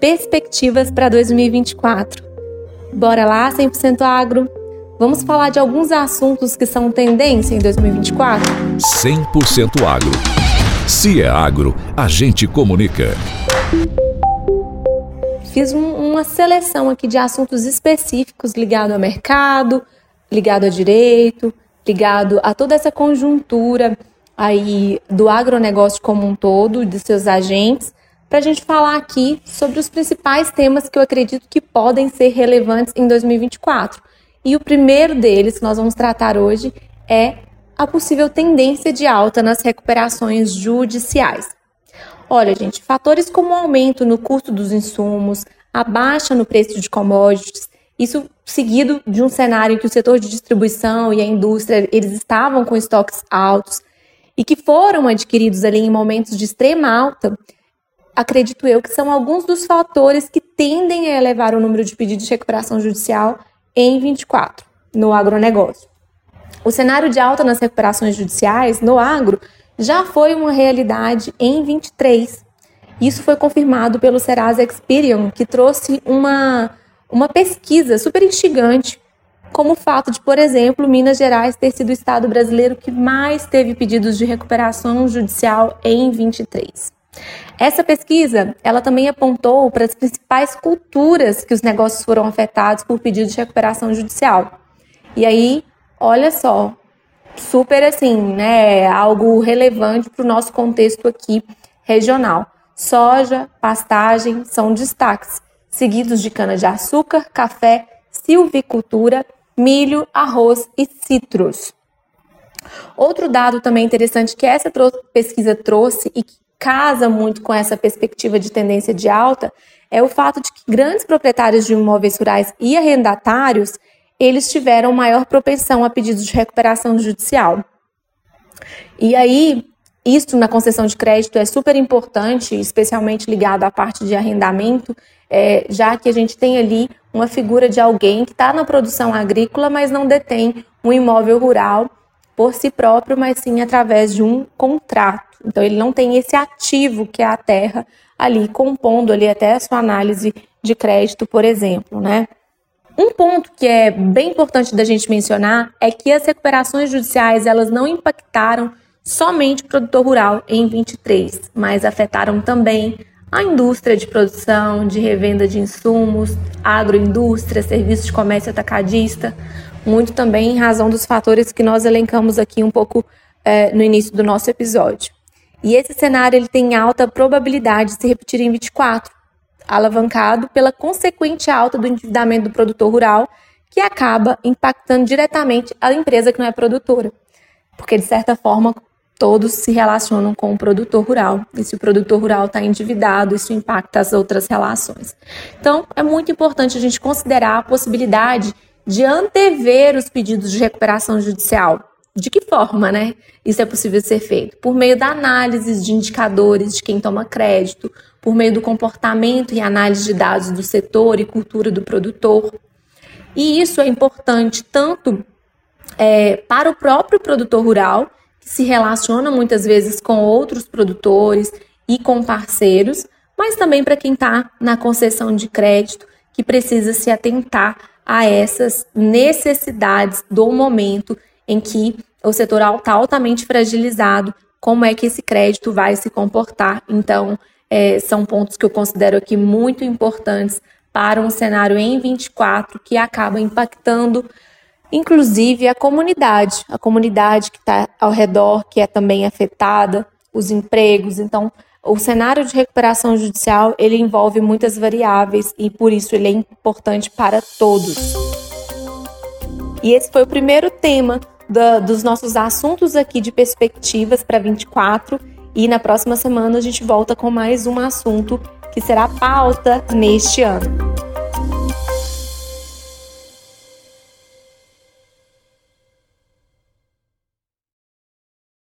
Perspectivas para 2024. Bora lá, 100% agro. Vamos falar de alguns assuntos que são tendência em 2024? 100% agro. Se é agro, a gente comunica. Fiz um, uma seleção aqui de assuntos específicos ligados ao mercado, ligado a direito, ligado a toda essa conjuntura aí do agronegócio como um todo, de seus agentes, para a gente falar aqui sobre os principais temas que eu acredito que podem ser relevantes em 2024. E o primeiro deles que nós vamos tratar hoje é a possível tendência de alta nas recuperações judiciais. Olha, gente, fatores como o aumento no custo dos insumos, a baixa no preço de commodities, isso seguido de um cenário em que o setor de distribuição e a indústria eles estavam com estoques altos e que foram adquiridos ali em momentos de extrema alta, acredito eu que são alguns dos fatores que tendem a elevar o número de pedidos de recuperação judicial em 24 no agronegócio. O cenário de alta nas recuperações judiciais no agro já foi uma realidade em 23. Isso foi confirmado pelo Serasa Experian, que trouxe uma, uma pesquisa super instigante, como o fato de, por exemplo, Minas Gerais ter sido o estado brasileiro que mais teve pedidos de recuperação judicial em 23. Essa pesquisa, ela também apontou para as principais culturas que os negócios foram afetados por pedido de recuperação judicial. E aí, olha só, super assim, né, algo relevante para o nosso contexto aqui regional. Soja, pastagem são destaques, seguidos de cana-de-açúcar, café, silvicultura, milho, arroz e citros. Outro dado também interessante que essa pesquisa trouxe e que casa muito com essa perspectiva de tendência de alta é o fato de que grandes proprietários de imóveis rurais e arrendatários eles tiveram maior propensão a pedidos de recuperação judicial. E aí, isso na concessão de crédito é super importante, especialmente ligado à parte de arrendamento, é, já que a gente tem ali uma figura de alguém que está na produção agrícola, mas não detém um imóvel rural por si próprio, mas sim através de um contrato. Então ele não tem esse ativo que é a terra ali compondo ali até a sua análise de crédito, por exemplo, né? Um ponto que é bem importante da gente mencionar é que as recuperações judiciais elas não impactaram somente o produtor rural em 23, mas afetaram também a indústria de produção, de revenda de insumos, agroindústria, serviços de comércio atacadista, muito também em razão dos fatores que nós elencamos aqui um pouco é, no início do nosso episódio. E esse cenário ele tem alta probabilidade de se repetir em 24, alavancado pela consequente alta do endividamento do produtor rural, que acaba impactando diretamente a empresa que não é produtora. Porque, de certa forma, todos se relacionam com o produtor rural. E se o produtor rural está endividado, isso impacta as outras relações. Então, é muito importante a gente considerar a possibilidade de antever os pedidos de recuperação judicial de que forma, né? Isso é possível ser feito? Por meio da análise de indicadores de quem toma crédito, por meio do comportamento e análise de dados do setor e cultura do produtor. E isso é importante tanto é, para o próprio produtor rural, que se relaciona muitas vezes com outros produtores e com parceiros, mas também para quem está na concessão de crédito, que precisa se atentar a essas necessidades do momento em que o setor está altamente fragilizado, como é que esse crédito vai se comportar. Então, é, são pontos que eu considero aqui muito importantes para um cenário em 24 que acaba impactando, inclusive, a comunidade, a comunidade que está ao redor, que é também afetada, os empregos. Então, o cenário de recuperação judicial ele envolve muitas variáveis e por isso ele é importante para todos. E esse foi o primeiro tema da, dos nossos assuntos aqui de perspectivas para 24. E na próxima semana a gente volta com mais um assunto que será pauta neste ano.